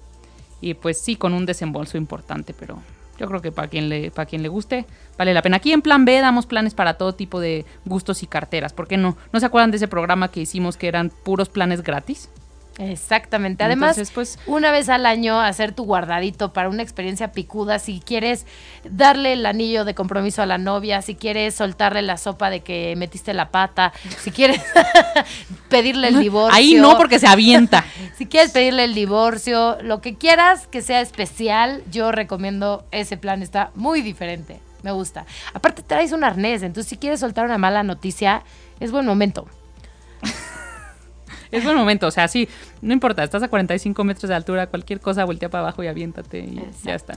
Y pues sí, con un desembolso importante, pero yo creo que para quien le, para quien le guste, vale la pena. Aquí en Plan B damos planes para todo tipo de gustos y carteras. ¿Por qué no? ¿No se acuerdan de ese programa que hicimos que eran puros planes gratis? Exactamente. Además, Entonces, pues- una vez al año hacer tu guardadito para una experiencia picuda, si quieres darle el anillo de compromiso a la novia, si quieres soltarle la sopa de que metiste la pata, si quieres [laughs] pedirle el [laughs] divorcio. Ahí no, porque se avienta. [laughs] Si quieres pedirle el divorcio, lo que quieras que sea especial, yo recomiendo ese plan. Está muy diferente. Me gusta. Aparte, traes un arnés. Entonces, si quieres soltar una mala noticia, es buen momento. [laughs] Es buen momento, o sea, sí, no importa, estás a 45 metros de altura, cualquier cosa, voltea para abajo y aviéntate y ya está.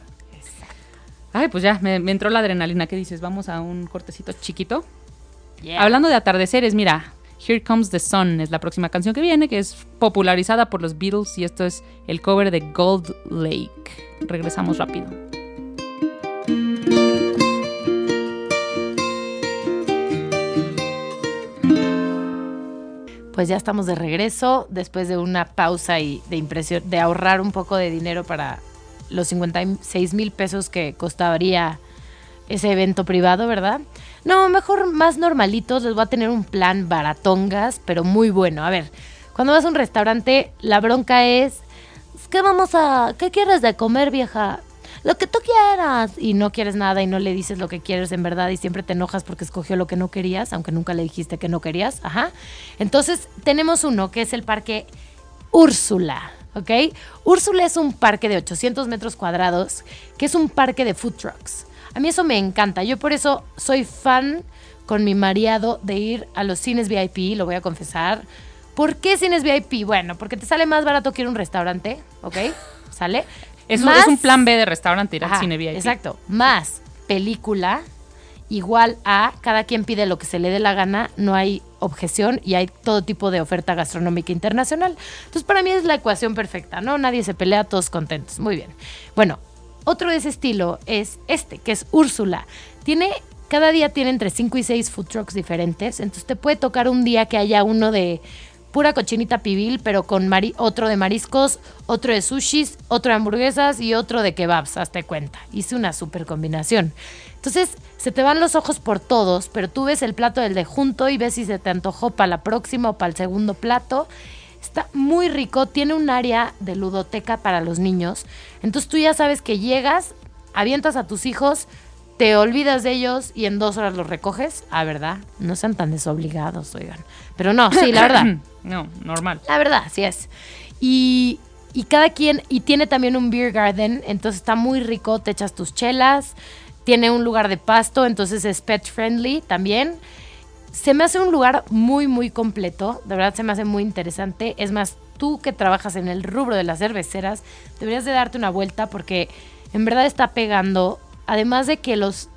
Ay, pues ya, me, me entró la adrenalina. ¿Qué dices? Vamos a un cortecito chiquito. Yeah. Hablando de atardeceres, mira, Here Comes the Sun es la próxima canción que viene, que es popularizada por los Beatles y esto es el cover de Gold Lake. Regresamos rápido. Pues ya estamos de regreso después de una pausa y de ahorrar un poco de dinero para los 56 mil pesos que costaría ese evento privado, ¿verdad? No, mejor más normalitos, les voy a tener un plan baratongas, pero muy bueno. A ver, cuando vas a un restaurante, la bronca es, ¿qué vamos a, qué quieres de comer, vieja? Lo que tú quieras. Y no quieres nada y no le dices lo que quieres en verdad y siempre te enojas porque escogió lo que no querías, aunque nunca le dijiste que no querías. Ajá. Entonces, tenemos uno que es el parque Úrsula. ¿Ok? Úrsula es un parque de 800 metros cuadrados, que es un parque de food trucks. A mí eso me encanta. Yo por eso soy fan con mi mariado de ir a los cines VIP, lo voy a confesar. ¿Por qué cines VIP? Bueno, porque te sale más barato que ir a un restaurante, ¿ok? [laughs] ¿Sale? Es, Más- es un plan B de restaurante, ir al cine VIP. Exacto. Más película igual a cada quien pide lo que se le dé la gana, no hay objeción y hay todo tipo de oferta gastronómica internacional. Entonces, para mí es la ecuación perfecta, ¿no? Nadie se pelea, todos contentos. Muy bien. Bueno, otro de ese estilo es este, que es Úrsula. Tiene cada día tiene entre 5 y 6 food trucks diferentes, entonces te puede tocar un día que haya uno de pura cochinita pibil, pero con otro de mariscos, otro de sushis, otro de hamburguesas y otro de kebabs, hazte cuenta. Hice una super combinación. Entonces, se te van los ojos por todos, pero tú ves el plato del de junto y ves si se te antojó para la próxima o para el segundo plato. Está muy rico, tiene un área de ludoteca para los niños. Entonces tú ya sabes que llegas, avientas a tus hijos, te olvidas de ellos y en dos horas los recoges. Ah, ¿verdad? No sean tan desobligados, oigan. Pero no, sí, la verdad. [coughs] No, normal. La verdad, así es. Y, y cada quien, y tiene también un beer garden, entonces está muy rico, te echas tus chelas, tiene un lugar de pasto, entonces es pet friendly también. Se me hace un lugar muy, muy completo, de verdad se me hace muy interesante. Es más, tú que trabajas en el rubro de las cerveceras, deberías de darte una vuelta porque en verdad está pegando, además de que los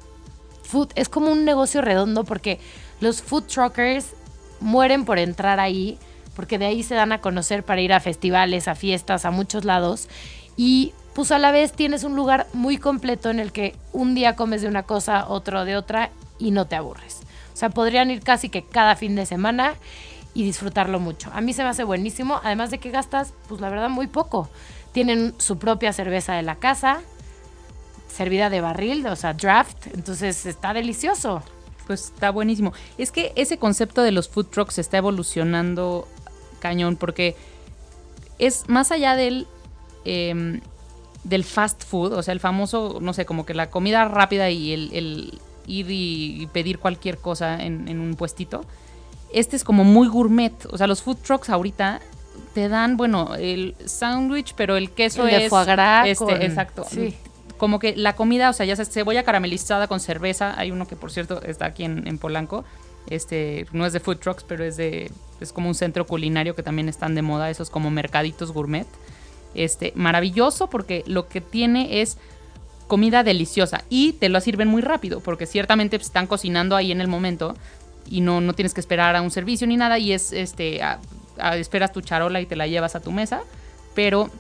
food, es como un negocio redondo porque los food truckers mueren por entrar ahí, porque de ahí se dan a conocer para ir a festivales, a fiestas, a muchos lados. Y pues a la vez tienes un lugar muy completo en el que un día comes de una cosa, otro de otra y no te aburres. O sea, podrían ir casi que cada fin de semana y disfrutarlo mucho. A mí se me hace buenísimo, además de que gastas, pues la verdad, muy poco. Tienen su propia cerveza de la casa, servida de barril, o sea, draft, entonces está delicioso. Pues está buenísimo. Es que ese concepto de los food trucks está evolucionando cañón porque es más allá del, em, del fast food, o sea, el famoso, no sé, como que la comida rápida y el, el ir y, y pedir cualquier cosa en, en un puestito. Este es como muy gourmet. O sea, los food trucks ahorita te dan, bueno, el sándwich, pero el queso El de es. foie gras este, con- exacto. sí. Como que la comida, o sea, ya sabes, cebolla caramelizada con cerveza. Hay uno que, por cierto, está aquí en, en Polanco. Este, no es de food trucks, pero es de. Es como un centro culinario que también están de moda, esos como mercaditos gourmet. Este, maravilloso porque lo que tiene es comida deliciosa y te lo sirven muy rápido porque ciertamente pues, están cocinando ahí en el momento y no, no tienes que esperar a un servicio ni nada y es este esperas tu charola y te la llevas a tu mesa pero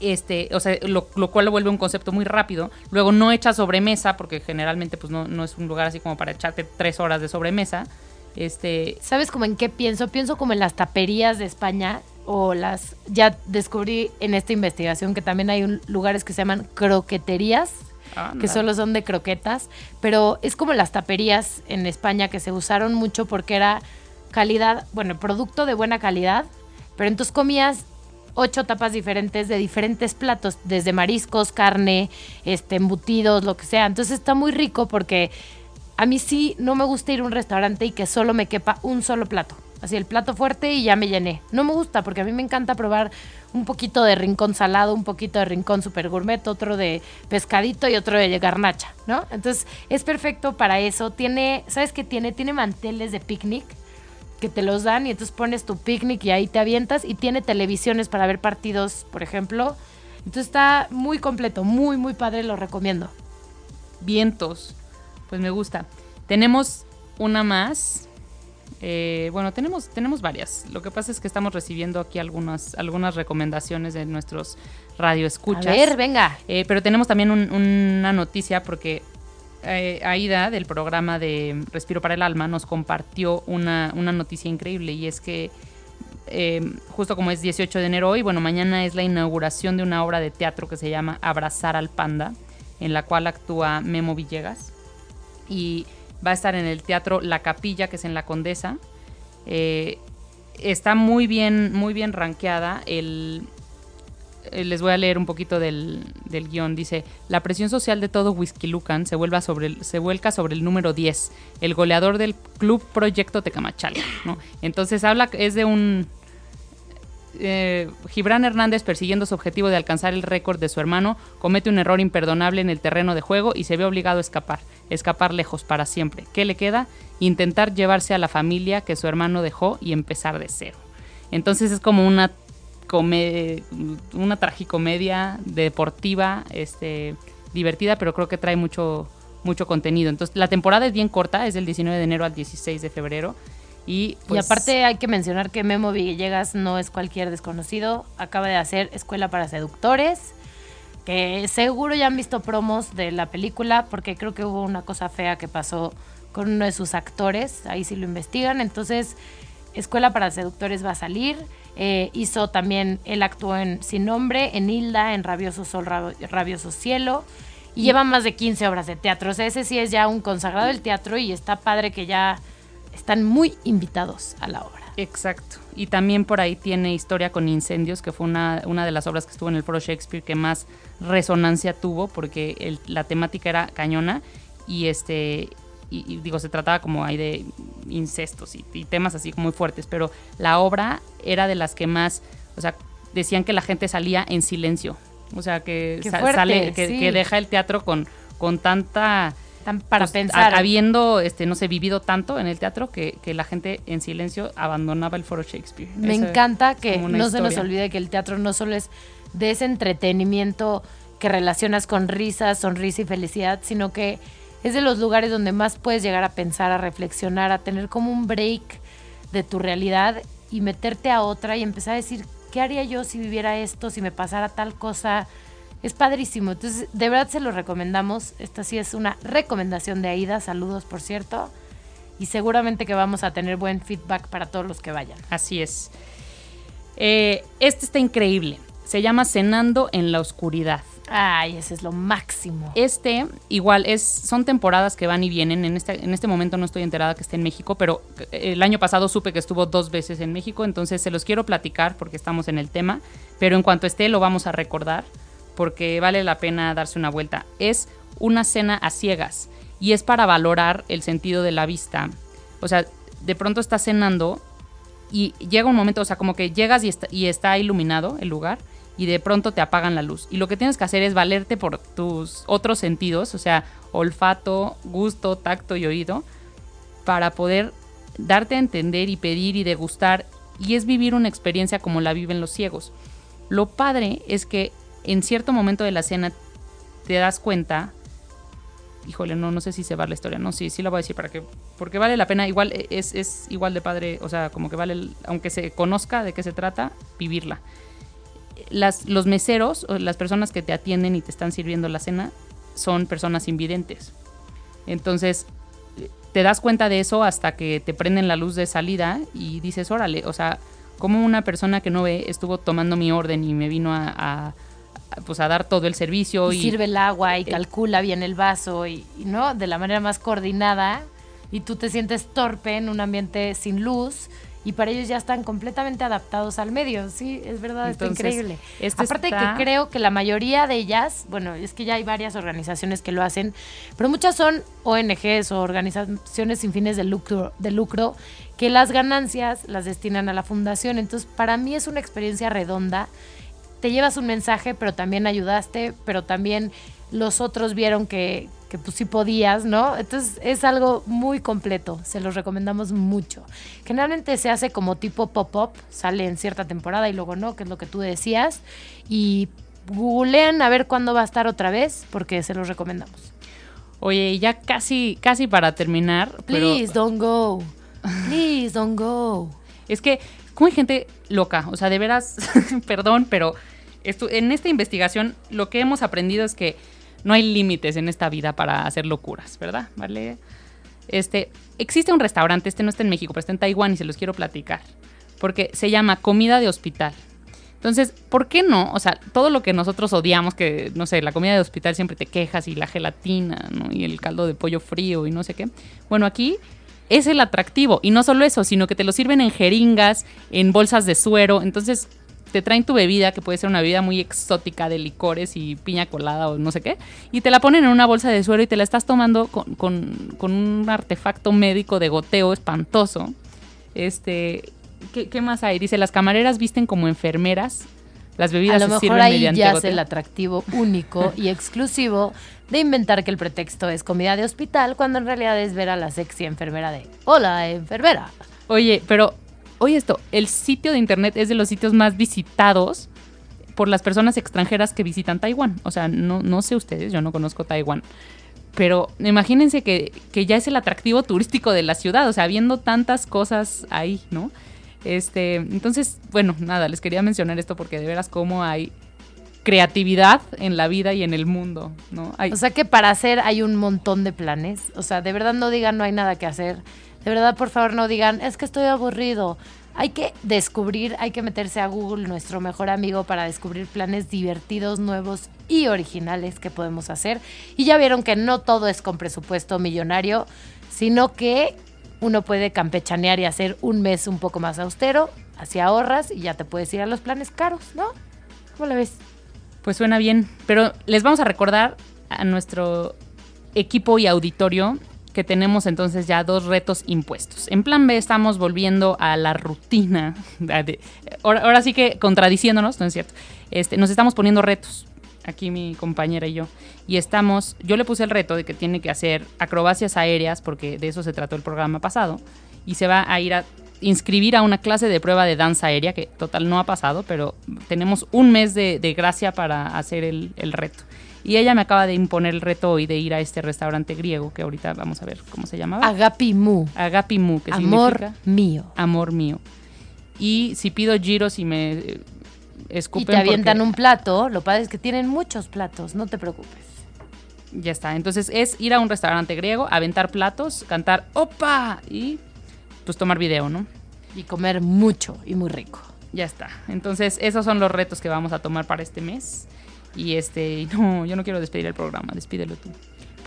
este o sea lo, lo cual lo vuelve un concepto muy rápido luego no echas sobremesa porque generalmente pues no, no es un lugar así como para echarte tres horas de sobremesa este ¿Sabes como en qué pienso? Pienso como en las taperías de España o las... Ya descubrí en esta investigación que también hay un- lugares que se llaman croqueterías, que solo son de croquetas, pero es como las taperías en España que se usaron mucho porque era calidad, bueno, producto de buena calidad, pero entonces comías ocho tapas diferentes de diferentes platos, desde mariscos, carne, este, embutidos, lo que sea. Entonces está muy rico porque a mí sí no me gusta ir a un restaurante y que solo me quepa un solo plato. Así el plato fuerte y ya me llené. No me gusta porque a mí me encanta probar un poquito de rincón salado, un poquito de rincón super gourmet, otro de pescadito y otro de garnacha, ¿no? Entonces es perfecto para eso. Tiene, ¿sabes qué tiene? Tiene manteles de picnic que te los dan y entonces pones tu picnic y ahí te avientas y tiene televisiones para ver partidos, por ejemplo. Entonces está muy completo, muy, muy padre, lo recomiendo. vientos. Pues me gusta. Tenemos una más. Eh, bueno, tenemos, tenemos varias. Lo que pasa es que estamos recibiendo aquí algunas, algunas recomendaciones de nuestros radioescuchas. A ver, venga. Eh, pero tenemos también un- una noticia porque eh, Aida del programa de Respiro para el Alma nos compartió una, una noticia increíble y es que eh, justo como es 18 de enero hoy, bueno, mañana es la inauguración de una obra de teatro que se llama Abrazar al Panda, en la cual actúa Memo Villegas y va a estar en el teatro La Capilla, que es en La Condesa. Eh, está muy bien, muy bien rankeada. El, eh, les voy a leer un poquito del, del guion. Dice, la presión social de todo Whisky Lucan se, sobre se vuelca sobre el número 10, el goleador del Club Proyecto Tecamachalco. ¿no? Entonces habla, es de un... eh, Gibran Hernández, persiguiendo su objetivo de alcanzar el récord de su hermano, comete un error imperdonable en el terreno de juego y se ve obligado a escapar, escapar lejos para siempre. ¿Qué le queda? Intentar llevarse a la familia que su hermano dejó y empezar de cero. Entonces es como una una tragicomedia deportiva, este, divertida, pero creo que trae mucho, mucho contenido. Entonces la temporada es bien corta, es del 19 de enero al 16 de febrero. Y, y pues, aparte hay que mencionar que Memo Villegas no es cualquier desconocido. Acaba de hacer Escuela para Seductores, que seguro ya han visto promos de la película, porque creo que hubo una cosa fea que pasó con uno de sus actores. Ahí sí lo investigan. Entonces, Escuela para Seductores va a salir. Eh, hizo también, él actuó en Sin Nombre, en Hilda, en Rabioso Sol, Rab- Rabioso Cielo. Y lleva más de 15 obras de teatro. O sea, ese sí es ya un consagrado del teatro y está padre que ya están muy invitados a la obra. Exacto. Y también por ahí tiene Historia con Incendios, que fue una, una de las obras que estuvo en el Foro Shakespeare que más resonancia tuvo, porque el- la temática era cañona y este y, y digo, se trataba como ahí de incestos y, y temas así muy fuertes, pero la obra era de las que más, o sea, decían que la gente salía en silencio. O sea, que, Qué sa- fuerte, sale, que, sí. que deja el teatro con, con tanta Para pues, pensar. ha- habiendo, este, no sé, vivido tanto en el teatro que, que la gente en silencio abandonaba el foro Shakespeare. Me Esa- encanta que no se nos olvide que el teatro no solo es de ese entretenimiento que relacionas con risa, sonrisa y felicidad, sino que es de los lugares donde más puedes llegar a pensar, a reflexionar, a tener como un break de tu realidad y meterte a otra y empezar a decir, ¿qué haría yo si viviera esto, si me pasara tal cosa? Es padrísimo. Entonces, de verdad se lo recomendamos. Esta sí es una recomendación de Aida. Saludos, por cierto. Y seguramente que vamos a tener buen feedback para todos los que vayan. Así es. Eh, este está increíble. Se llama Cenando en la Oscuridad. Ay, ese es lo máximo. Este, igual, es, son temporadas que van y vienen. En este, en este momento no estoy enterada que esté en México, pero el año pasado supe que estuvo dos veces en México, entonces se los quiero platicar porque estamos en el tema, pero en cuanto esté lo vamos a recordar porque vale la pena darse una vuelta. Es una cena a ciegas y es para valorar el sentido de la vista. O sea, de pronto estás cenando y llega un momento, o sea, como que llegas y está, y está iluminado el lugar y de pronto te apagan la luz. Y lo que tienes que hacer es valerte por tus otros sentidos, o sea, olfato, gusto, tacto y oído, para poder darte a entender y pedir y degustar. Y es vivir una experiencia como la viven los ciegos. Lo padre es que en cierto momento de la cena te das cuenta híjole, no, no sé si se va la historia, no, sí, sí la voy a decir para que, porque vale la pena, igual e, es, es igual de padre, o sea, como que vale, aunque se conozca de qué se trata, vivirla. Las, los meseros, o las personas que te atienden y te están sirviendo la cena, son personas invidentes. Entonces, te das cuenta de eso hasta que te prenden la luz de salida y dices, órale, o sea, como una persona que no ve estuvo tomando mi orden y me vino a, pues a dar todo el servicio y, y, sirve el agua y eh, calcula bien el vaso y, y, no de la manera más coordinada y tú te sientes torpe en un ambiente sin luz y para ellos ya están completamente adaptados al medio, sí, es verdad, Entonces, está increíble. este Aparte está- que creo que la mayoría de ellas, bueno, es que ya hay varias organizaciones que lo hacen, pero muchas son ONGs o organizaciones sin fines de lucro, de lucro que las ganancias las destinan a la fundación, entonces para mí es una experiencia redonda te llevas un mensaje, pero también ayudaste, pero también los otros vieron que, que pues sí podías, ¿no? Entonces es algo muy completo, se los recomendamos mucho. Generalmente se hace como tipo pop-up, sale en cierta temporada y luego no, que es lo que tú decías, y googlean a ver cuándo va a estar otra vez, porque se los recomendamos. Oye, y ya casi, casi para terminar, pero Please don't go. Please don't go. es que como hay gente loca, o sea, de veras, [laughs] perdón, pero en esta investigación lo que hemos aprendido es que no hay límites en esta vida para hacer locuras, ¿verdad? ¿Vale? Este, existe un restaurante, este no está en México, pero está en Taiwán y se los quiero platicar, porque se llama Comida de Hospital. Entonces, ¿por qué no? O sea, todo lo que nosotros odiamos, que, no sé, la comida de hospital siempre te quejas y la gelatina. Y el caldo de pollo frío y no sé qué. Bueno, aquí es el atractivo. Y no solo eso, sino que te lo sirven en jeringas, en bolsas de suero. Entonces, te traen tu bebida, que puede ser una bebida muy exótica de licores y piña colada o no sé qué, y te la ponen en una bolsa de suero y te la estás tomando con, con- con un artefacto médico de goteo espantoso. Este, ¿qué, qué más hay? Dice, las camareras visten como enfermeras. Las A bebidas lo se mejor sirven ahí mediante yace goteo. el atractivo único y exclusivo de inventar que el pretexto es comida de hospital cuando en realidad es ver a la sexy enfermera de Hola, enfermera. Oye, pero, oye esto, el sitio de internet es de los sitios más visitados por las personas extranjeras que visitan Taiwán. O sea, no, no sé ustedes, yo no conozco Taiwán. Pero imagínense que, que ya es el atractivo turístico de la ciudad, o sea, viendo tantas cosas ahí, ¿no? Este, entonces, bueno, nada, les quería mencionar esto porque de veras cómo hay creatividad en la vida y en el mundo, ¿no? Hay, O sea que para hacer hay un montón de planes. O sea, de verdad no digan no hay nada que hacer. De verdad, por favor, no digan es que estoy aburrido. Hay que descubrir, hay que meterse a Google, nuestro mejor amigo, para descubrir planes divertidos, nuevos y originales que podemos hacer. Y ya vieron que no todo es con presupuesto millonario, sino que uno puede campechanear y hacer un mes un poco más austero, así ahorras y ya te puedes ir a los planes caros, ¿no? ¿Cómo la ves? Pues suena bien, pero les vamos a recordar a nuestro equipo y auditorio que tenemos entonces ya dos retos impuestos. En plan B estamos volviendo a la rutina. [laughs] ahora, ahora sí que contradiciéndonos, no es cierto. Este, nos estamos poniendo retos, aquí mi compañera y yo. Y estamos, yo le puse el reto de que tiene que hacer acrobacias aéreas, porque de eso se trató el programa pasado. Y se va a ir a inscribir a una clase de prueba de danza aérea, que total no ha pasado, pero tenemos un mes de, de gracia para hacer el, el reto. Y ella me acaba de imponer el reto hoy de ir a este restaurante griego, que ahorita vamos a ver cómo se llamaba. Agapimu. Agapimu, que Amor significa mío. amor mío. Y si pido giros y me eh, Y escupen te avientan porque- un plato, lo padre es que tienen muchos platos, no te preocupes. Ya está. Entonces es ir a un restaurante griego, aventar platos, cantar ¡Opa! Y pues tomar video, ¿no? Y comer mucho y muy rico. Ya está. Entonces, esos son los retos que vamos a tomar para este mes. Y este, [laughs] no, yo no quiero despedir el programa, despídelo tú.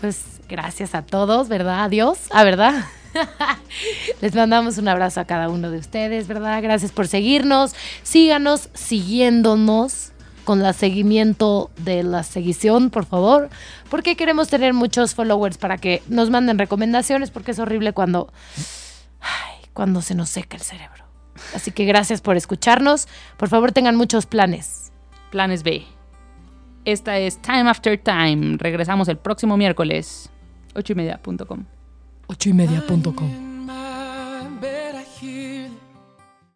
Pues gracias a todos, ¿verdad? Adiós. Ah, ¿verdad? [laughs] Les mandamos un abrazo a cada uno de ustedes, ¿verdad? Gracias por seguirnos. Síganos siguiéndonos con la seguimiento de la seguición, por favor, porque queremos tener muchos followers para que nos manden recomendaciones, porque es horrible cuando cuando se nos seca el cerebro. Así que gracias por escucharnos. Por favor, tengan muchos planes. Planes B. Esta es Time After Time. Regresamos el próximo miércoles. 8 y media.com. Ocho